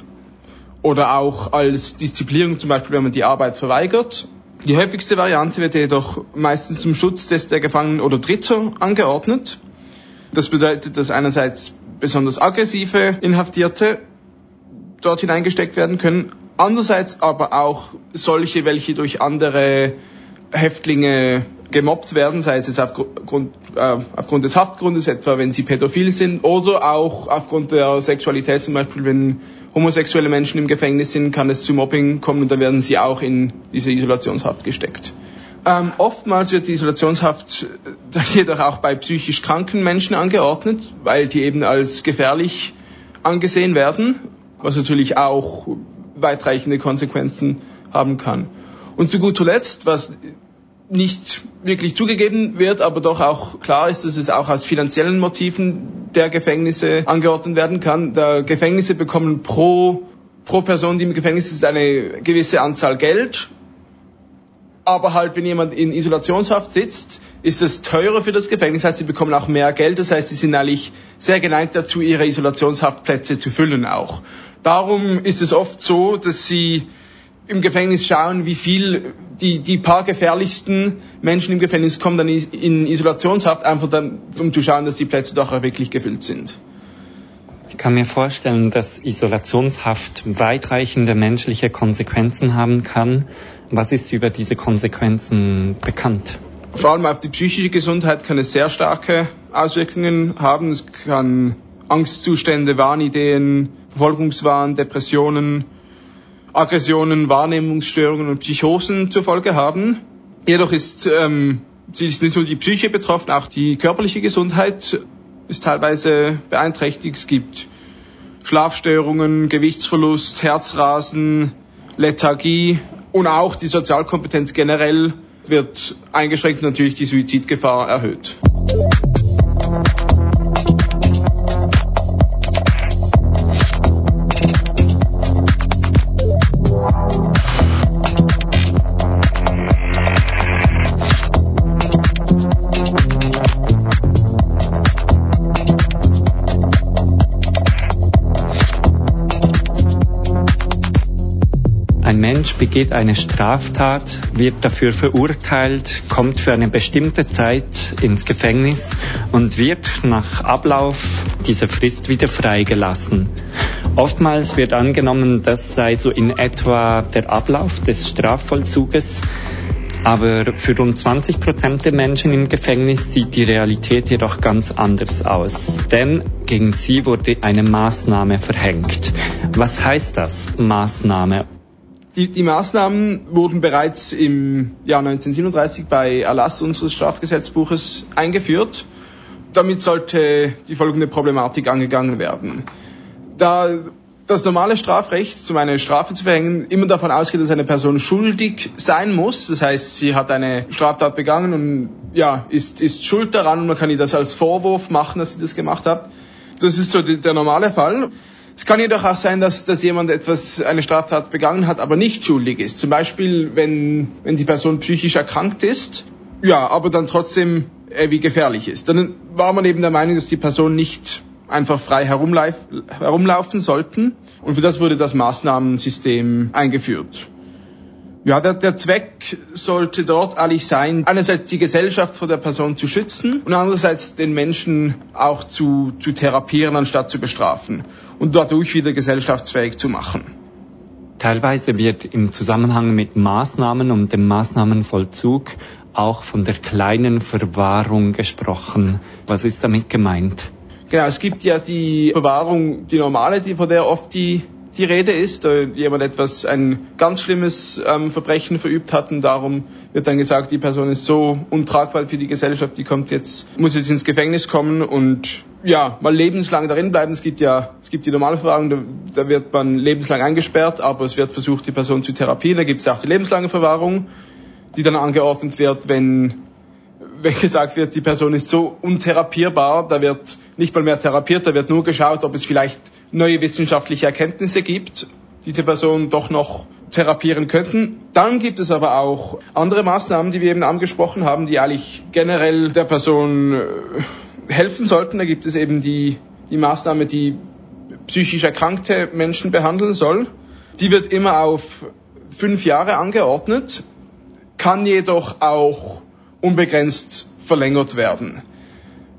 oder auch als Disziplinierung, zum Beispiel wenn man die Arbeit verweigert. Die häufigste Variante wird jedoch meistens zum Schutz des der Gefangenen oder Dritter angeordnet. Das bedeutet, dass einerseits besonders aggressive Inhaftierte dort hineingesteckt werden können. Andererseits aber auch solche, welche durch andere Häftlinge gemobbt werden, sei es jetzt aufgrund, äh, aufgrund des Haftgrundes, etwa wenn sie pädophil sind, oder auch aufgrund der Sexualität, zum Beispiel wenn homosexuelle Menschen im Gefängnis sind, kann es zu Mobbing kommen und dann werden sie auch in diese Isolationshaft gesteckt. Ähm, oftmals wird die Isolationshaft äh, <laughs> jedoch auch bei psychisch kranken Menschen angeordnet, weil die eben als gefährlich angesehen werden, was natürlich auch weitreichende Konsequenzen haben kann. Und zu guter Letzt, was nicht wirklich zugegeben wird, aber doch auch klar ist, dass es auch aus finanziellen Motiven der Gefängnisse angeordnet werden kann. Da Gefängnisse bekommen pro, pro Person, die im Gefängnis ist, eine gewisse Anzahl Geld. Aber halt, wenn jemand in Isolationshaft sitzt, ist es teurer für das Gefängnis. Das heißt, sie bekommen auch mehr Geld. Das heißt, sie sind eigentlich sehr geneigt dazu, ihre Isolationshaftplätze zu füllen auch. Darum ist es oft so, dass sie im Gefängnis schauen, wie viel die, die paar gefährlichsten Menschen im Gefängnis kommen dann in Isolationshaft, einfach dann, um zu schauen, dass die Plätze doch auch wirklich gefüllt sind. Ich kann mir vorstellen, dass Isolationshaft weitreichende menschliche Konsequenzen haben kann. Was ist über diese Konsequenzen bekannt? Vor allem auf die psychische Gesundheit kann es sehr starke Auswirkungen haben. Es kann Angstzustände, Wahnideen, Verfolgungswahn, Depressionen, Aggressionen, Wahrnehmungsstörungen und Psychosen zur Folge haben. Jedoch ist, ähm, ist nicht nur die Psyche betroffen, auch die körperliche Gesundheit ist teilweise beeinträchtigt. Es gibt Schlafstörungen, Gewichtsverlust, Herzrasen, Lethargie und auch die Sozialkompetenz generell wird eingeschränkt und natürlich die Suizidgefahr erhöht. Begeht eine Straftat, wird dafür verurteilt, kommt für eine bestimmte Zeit ins Gefängnis und wird nach Ablauf dieser Frist wieder freigelassen. Oftmals wird angenommen, das sei so in etwa der Ablauf des Strafvollzuges. Aber für rund 20 Prozent der Menschen im Gefängnis sieht die Realität jedoch ganz anders aus. Denn gegen sie wurde eine Maßnahme verhängt. Was heißt das, Maßnahme? Die, die Maßnahmen wurden bereits im Jahr 1937 bei Erlass unseres Strafgesetzbuches eingeführt. Damit sollte die folgende Problematik angegangen werden. Da das normale Strafrecht, um eine Strafe zu verhängen, immer davon ausgeht, dass eine Person schuldig sein muss. Das heißt, sie hat eine Straftat begangen und ja, ist, ist schuld daran und man kann ihr das als Vorwurf machen, dass sie das gemacht hat. Das ist so der normale Fall. Es kann jedoch auch sein, dass, dass jemand etwas, eine Straftat begangen hat, aber nicht schuldig ist. Zum Beispiel, wenn, wenn die Person psychisch erkrankt ist, ja, aber dann trotzdem äh, wie gefährlich ist. Dann war man eben der Meinung, dass die Person nicht einfach frei herumlauf, herumlaufen sollten. Und für das wurde das Maßnahmensystem eingeführt. Ja, der, der Zweck sollte dort eigentlich sein, einerseits die Gesellschaft vor der Person zu schützen und andererseits den Menschen auch zu, zu therapieren, anstatt zu bestrafen und dadurch wieder gesellschaftsfähig zu machen. Teilweise wird im Zusammenhang mit Maßnahmen und dem Maßnahmenvollzug auch von der kleinen Verwahrung gesprochen. Was ist damit gemeint? Genau, es gibt ja die Verwahrung, die normale, die, von der oft die die Rede ist, da jemand etwas, ein ganz schlimmes ähm, Verbrechen verübt hat und darum wird dann gesagt, die Person ist so untragbar für die Gesellschaft, die kommt jetzt, muss jetzt ins Gefängnis kommen und ja, mal lebenslang darin bleiben. Es gibt ja, es gibt die Normalverwahrung, da, da wird man lebenslang eingesperrt, aber es wird versucht, die Person zu therapieren. Da gibt es auch die lebenslange Verwahrung, die dann angeordnet wird, wenn wenn gesagt wird, die Person ist so untherapierbar, da wird nicht mal mehr therapiert, da wird nur geschaut, ob es vielleicht neue wissenschaftliche Erkenntnisse gibt, die die Person doch noch therapieren könnten. Dann gibt es aber auch andere Maßnahmen, die wir eben angesprochen haben, die eigentlich generell der Person äh, helfen sollten. Da gibt es eben die, die Maßnahme, die psychisch erkrankte Menschen behandeln soll. Die wird immer auf fünf Jahre angeordnet, kann jedoch auch unbegrenzt verlängert werden.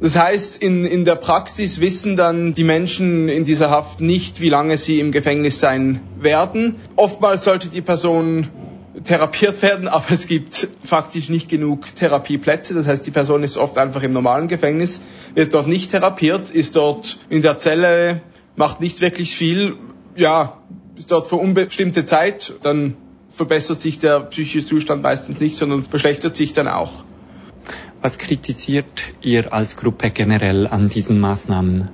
Das heißt, in, in der Praxis wissen dann die Menschen in dieser Haft nicht, wie lange sie im Gefängnis sein werden. Oftmals sollte die Person therapiert werden, <laughs> aber es gibt faktisch nicht genug Therapieplätze. Das heißt, die Person ist oft einfach im normalen Gefängnis, wird dort nicht therapiert, ist dort in der Zelle, macht nicht wirklich viel, ja, ist dort für unbestimmte Zeit, dann verbessert sich der psychische Zustand meistens nicht, sondern verschlechtert sich dann auch. Was kritisiert ihr als Gruppe generell an diesen Maßnahmen?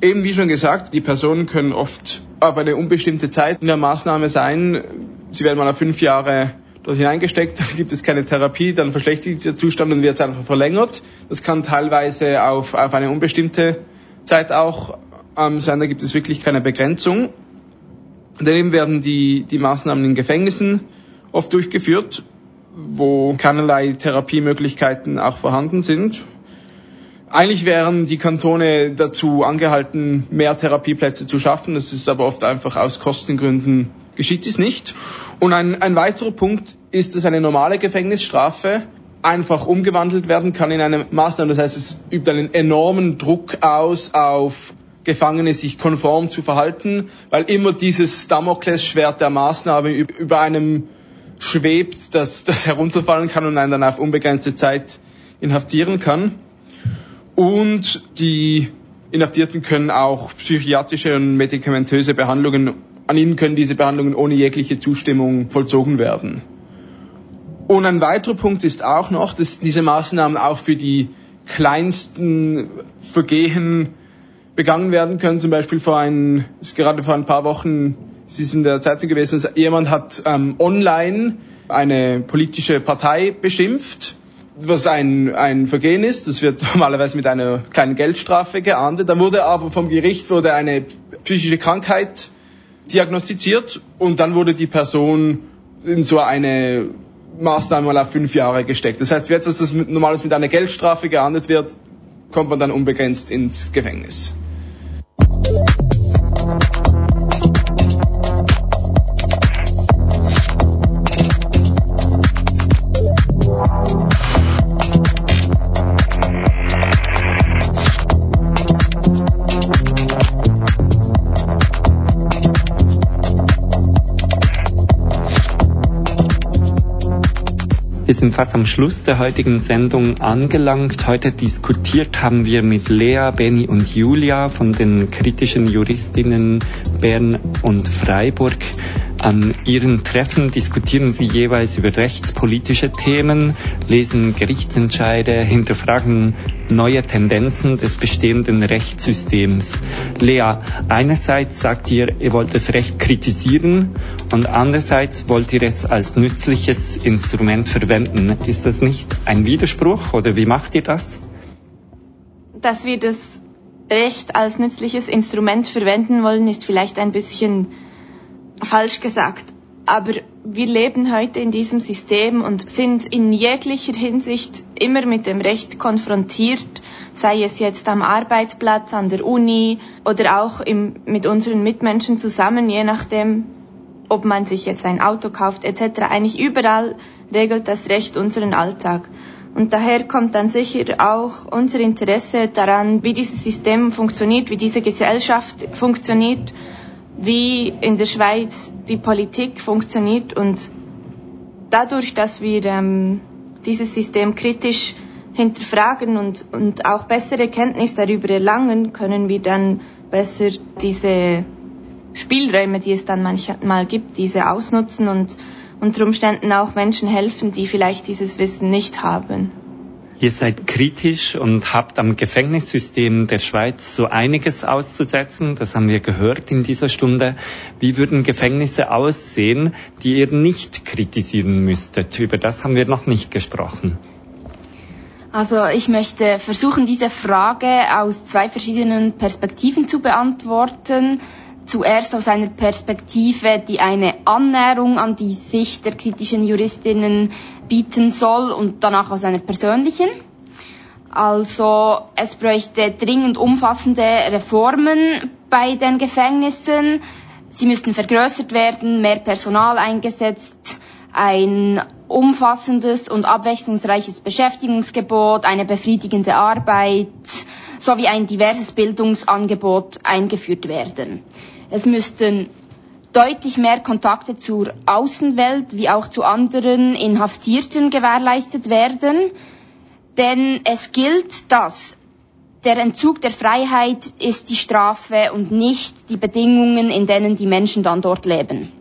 Eben wie schon gesagt, die Personen können oft auf eine unbestimmte Zeit in der Maßnahme sein. Sie werden mal auf fünf Jahre dort hineingesteckt, <laughs> dann gibt es keine Therapie, dann verschlechtert sich der Zustand und wird einfach verlängert. Das kann teilweise auf, auf eine unbestimmte Zeit auch ähm, sein, da gibt es wirklich keine Begrenzung. Daneben werden die, die Maßnahmen in Gefängnissen oft durchgeführt, wo keinerlei Therapiemöglichkeiten auch vorhanden sind. Eigentlich wären die Kantone dazu angehalten, mehr Therapieplätze zu schaffen. Das ist aber oft einfach aus Kostengründen geschieht dies nicht. Und ein, ein weiterer Punkt ist, dass eine normale Gefängnisstrafe einfach umgewandelt werden kann in eine Maßnahme. Das heißt, es übt einen enormen Druck aus auf Gefangene, sich konform zu verhalten, weil immer dieses Damoklesschwert der Maßnahme über einem schwebt, das, das herunterfallen kann und einen dann auf unbegrenzte Zeit inhaftieren kann. Und die Inhaftierten können auch psychiatrische und medikamentöse Behandlungen, an ihnen können diese Behandlungen ohne jegliche Zustimmung vollzogen werden. Und ein weiterer Punkt ist auch noch, dass diese Maßnahmen auch für die kleinsten Vergehen begangen werden können. Zum Beispiel vor ein, ist gerade vor ein paar Wochen, es ist in der Zeitung gewesen, jemand hat ähm, online eine politische Partei beschimpft was ein, ein Vergehen ist. Das wird <laughs> normalerweise mit einer kleinen Geldstrafe geahndet. Dann wurde aber vom Gericht wurde eine psychische Krankheit diagnostiziert und dann wurde die Person in so eine Maßnahme auf fünf Jahre gesteckt. Das heißt, für etwas, das normalerweise mit einer Geldstrafe geahndet wird, kommt man dann unbegrenzt ins Gefängnis. Sind fast am Schluss der heutigen Sendung angelangt. Heute diskutiert haben wir mit Lea, Benny und Julia von den kritischen Juristinnen Bern und Freiburg. An ihren Treffen diskutieren sie jeweils über rechtspolitische Themen, lesen Gerichtsentscheide, hinterfragen neue Tendenzen des bestehenden Rechtssystems. Lea, einerseits sagt ihr, ihr wollt das Recht kritisieren und andererseits wollt ihr es als nützliches Instrument verwenden. Ist das nicht ein Widerspruch oder wie macht ihr das? Dass wir das Recht als nützliches Instrument verwenden wollen, ist vielleicht ein bisschen falsch gesagt. Aber wir leben heute in diesem System und sind in jeglicher Hinsicht immer mit dem Recht konfrontiert, sei es jetzt am Arbeitsplatz, an der Uni oder auch im, mit unseren Mitmenschen zusammen, je nachdem, ob man sich jetzt ein Auto kauft etc. Eigentlich überall regelt das Recht unseren Alltag. Und daher kommt dann sicher auch unser Interesse daran, wie dieses System funktioniert, wie diese Gesellschaft funktioniert, wie in der Schweiz die Politik funktioniert und dadurch, dass wir ähm, dieses System kritisch hinterfragen und, und auch bessere Kenntnis darüber erlangen, können wir dann besser diese Spielräume, die es dann manchmal gibt, diese ausnutzen und unter Umständen auch Menschen helfen, die vielleicht dieses Wissen nicht haben. Ihr seid kritisch und habt am Gefängnissystem der Schweiz so einiges auszusetzen. Das haben wir gehört in dieser Stunde. Wie würden Gefängnisse aussehen, die ihr nicht kritisieren müsstet? Über das haben wir noch nicht gesprochen. Also ich möchte versuchen, diese Frage aus zwei verschiedenen Perspektiven zu beantworten zuerst aus einer Perspektive, die eine Annäherung an die Sicht der kritischen Juristinnen bieten soll und danach aus einer persönlichen. Also es bräuchte dringend umfassende Reformen bei den Gefängnissen. Sie müssten vergrößert werden, mehr Personal eingesetzt, ein umfassendes und abwechslungsreiches Beschäftigungsgebot, eine befriedigende Arbeit sowie ein diverses Bildungsangebot eingeführt werden. Es müssten deutlich mehr Kontakte zur Außenwelt wie auch zu anderen Inhaftierten gewährleistet werden. Denn es gilt, dass der Entzug der Freiheit ist die Strafe und nicht die Bedingungen, in denen die Menschen dann dort leben.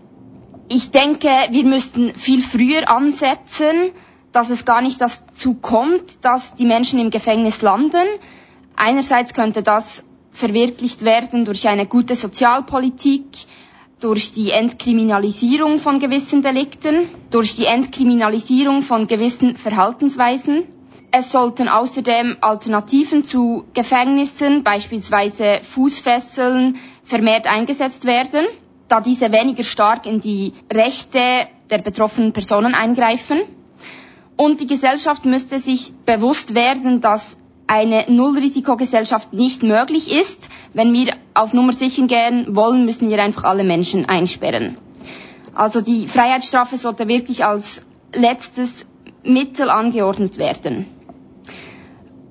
Ich denke, wir müssten viel früher ansetzen, dass es gar nicht dazu kommt, dass die Menschen im Gefängnis landen. Einerseits könnte das verwirklicht werden durch eine gute Sozialpolitik, durch die Entkriminalisierung von gewissen Delikten, durch die Entkriminalisierung von gewissen Verhaltensweisen. Es sollten außerdem Alternativen zu Gefängnissen, beispielsweise Fußfesseln, vermehrt eingesetzt werden, da diese weniger stark in die Rechte der betroffenen Personen eingreifen. Und die Gesellschaft müsste sich bewusst werden, dass eine Nullrisikogesellschaft nicht möglich ist. Wenn wir auf Nummer sicher gehen wollen, müssen wir einfach alle Menschen einsperren. Also die Freiheitsstrafe sollte wirklich als letztes Mittel angeordnet werden.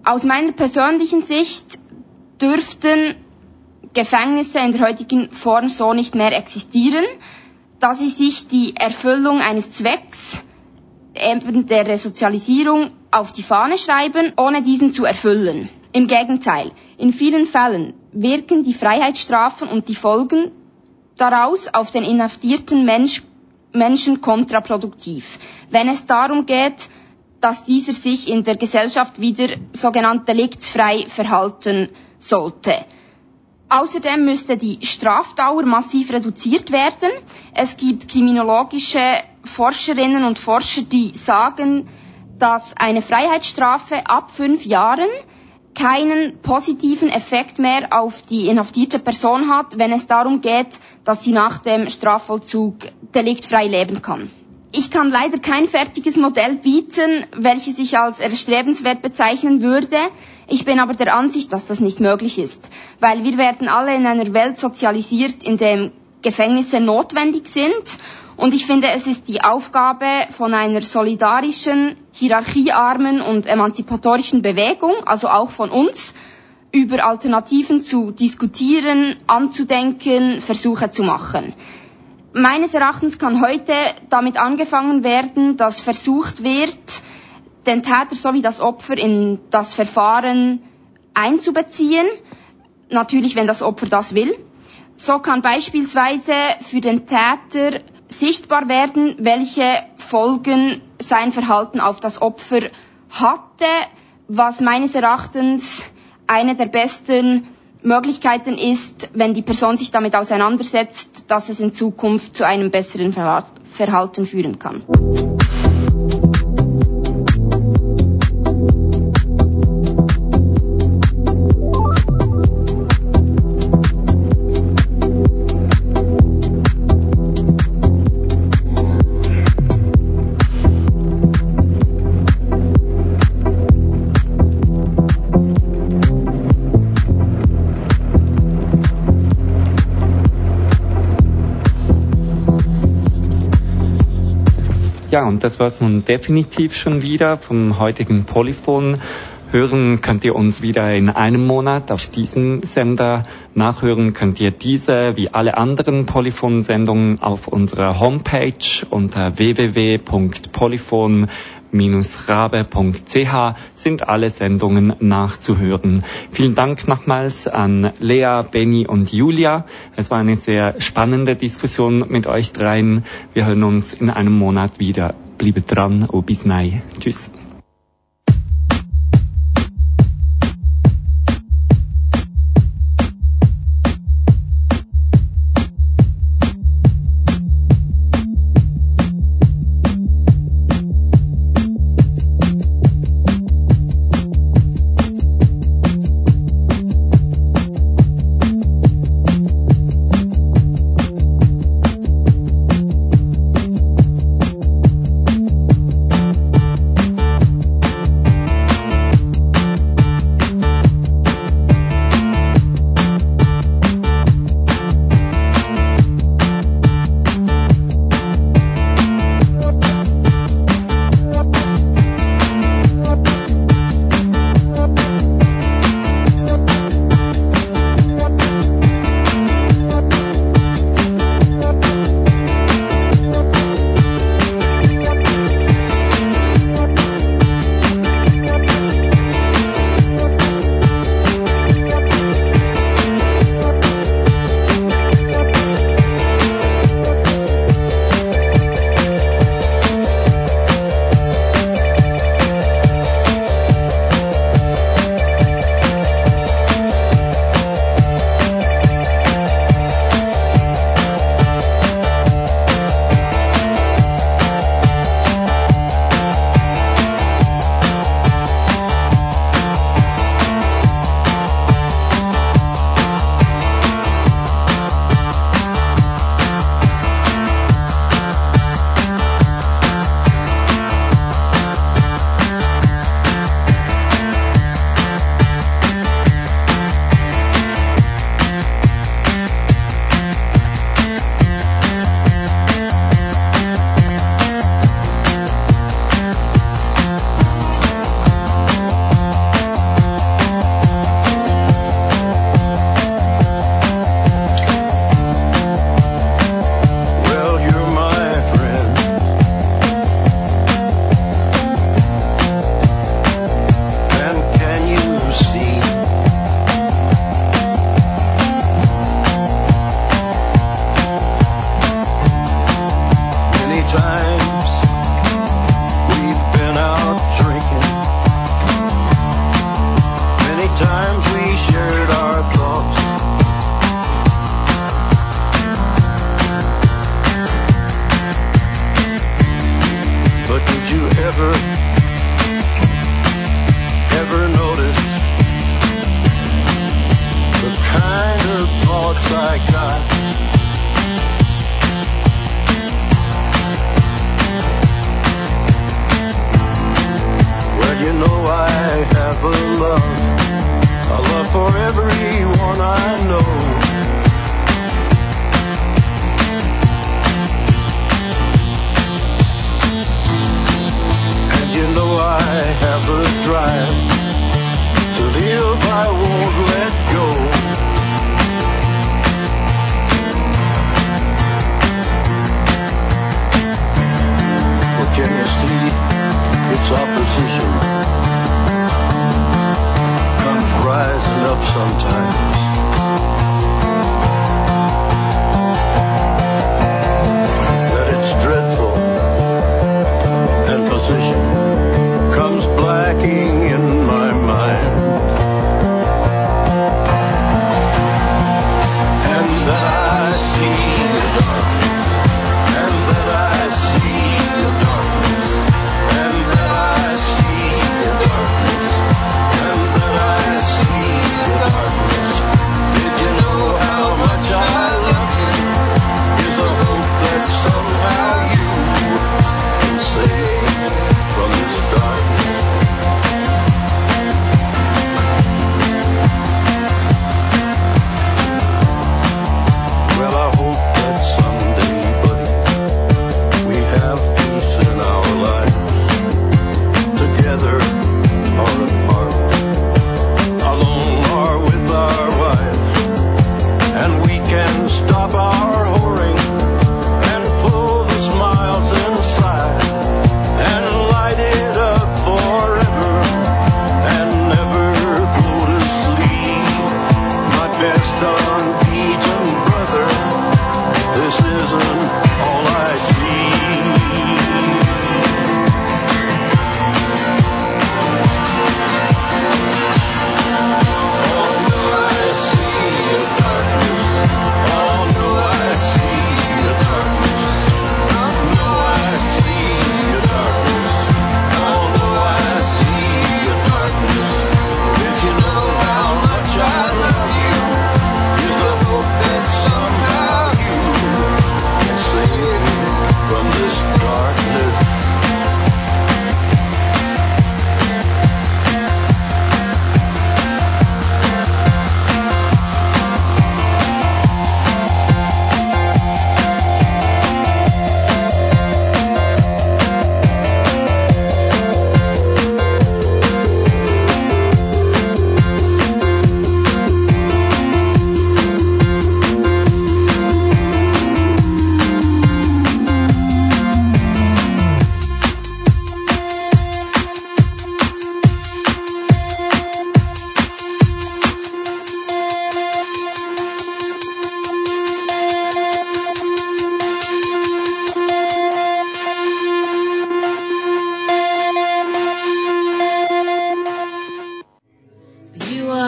Aus meiner persönlichen Sicht dürften Gefängnisse in der heutigen Form so nicht mehr existieren, da sie sich die Erfüllung eines Zwecks, eben der Resozialisierung, auf die Fahne schreiben, ohne diesen zu erfüllen. Im Gegenteil, in vielen Fällen wirken die Freiheitsstrafen und die Folgen daraus auf den inhaftierten Mensch, Menschen kontraproduktiv, wenn es darum geht, dass dieser sich in der Gesellschaft wieder sogenannt deliktsfrei verhalten sollte. Außerdem müsste die Strafdauer massiv reduziert werden. Es gibt kriminologische Forscherinnen und Forscher, die sagen, dass eine Freiheitsstrafe ab fünf Jahren keinen positiven Effekt mehr auf die inhaftierte Person hat, wenn es darum geht, dass sie nach dem Strafvollzug deliktfrei leben kann. Ich kann leider kein fertiges Modell bieten, welches ich als erstrebenswert bezeichnen würde. Ich bin aber der Ansicht, dass das nicht möglich ist, weil wir werden alle in einer Welt sozialisiert, in dem Gefängnisse notwendig sind. Und ich finde, es ist die Aufgabe von einer solidarischen, hierarchiearmen und emanzipatorischen Bewegung, also auch von uns, über Alternativen zu diskutieren, anzudenken, Versuche zu machen. Meines Erachtens kann heute damit angefangen werden, dass versucht wird, den Täter sowie das Opfer in das Verfahren einzubeziehen. Natürlich, wenn das Opfer das will. So kann beispielsweise für den Täter sichtbar werden, welche Folgen sein Verhalten auf das Opfer hatte, was meines Erachtens eine der besten Möglichkeiten ist, wenn die Person sich damit auseinandersetzt, dass es in Zukunft zu einem besseren Verhalten führen kann. Und das war's nun definitiv schon wieder vom heutigen Polyphon. Hören könnt ihr uns wieder in einem Monat auf diesem Sender. Nachhören könnt ihr diese wie alle anderen Polyphon-Sendungen auf unserer Homepage unter www.polyphon.com rabe.ch sind alle Sendungen nachzuhören. Vielen Dank nochmals an Lea, Benny und Julia. Es war eine sehr spannende Diskussion mit euch dreien. Wir hören uns in einem Monat wieder. Bleibt dran und bis nein. Tschüss.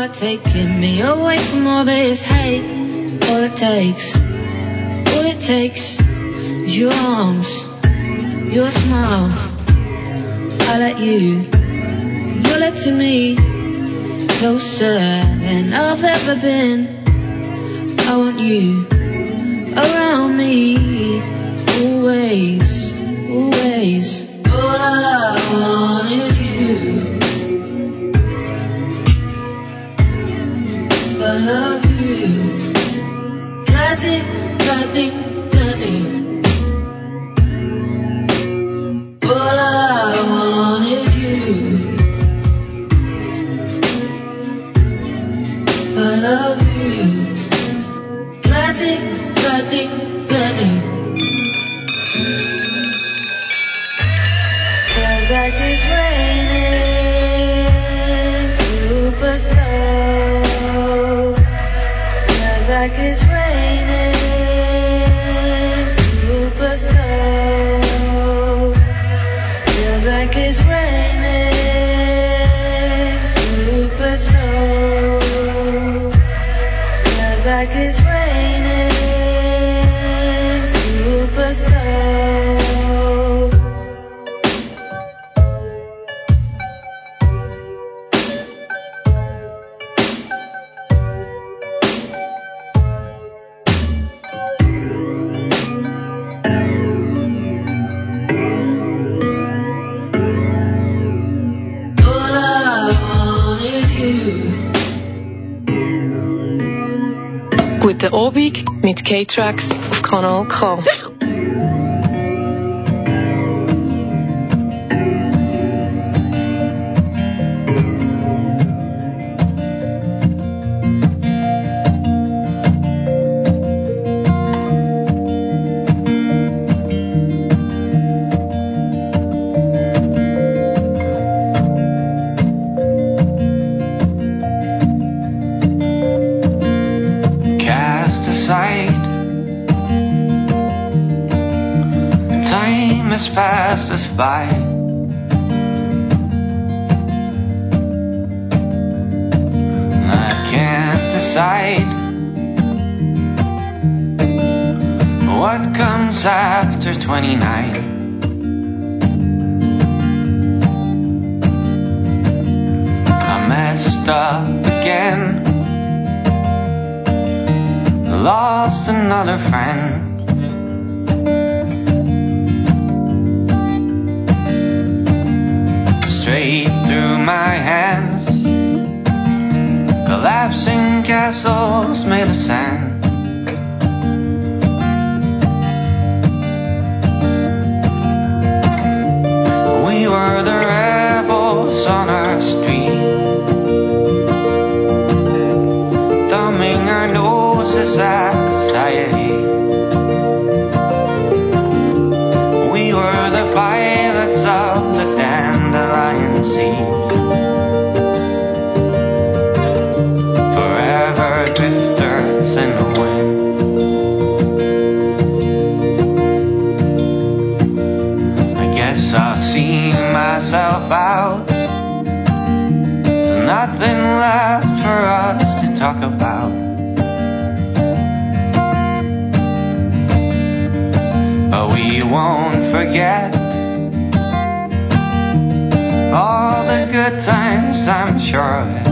are taking me away from all this hate. All it takes, all it takes is your arms, your smile. I let you, you're let to me closer than I've ever been. I want you around me always, always. All I want is you. I love you. Nothing, nothing. Mit K-Tracks auf Kanal K. by. I can't decide what comes after 29. About. There's nothing left for us to talk about. But we won't forget all the good times, I'm sure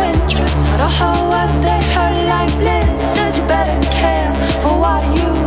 interest, but her whole life they hurt like blisters. You better care for what you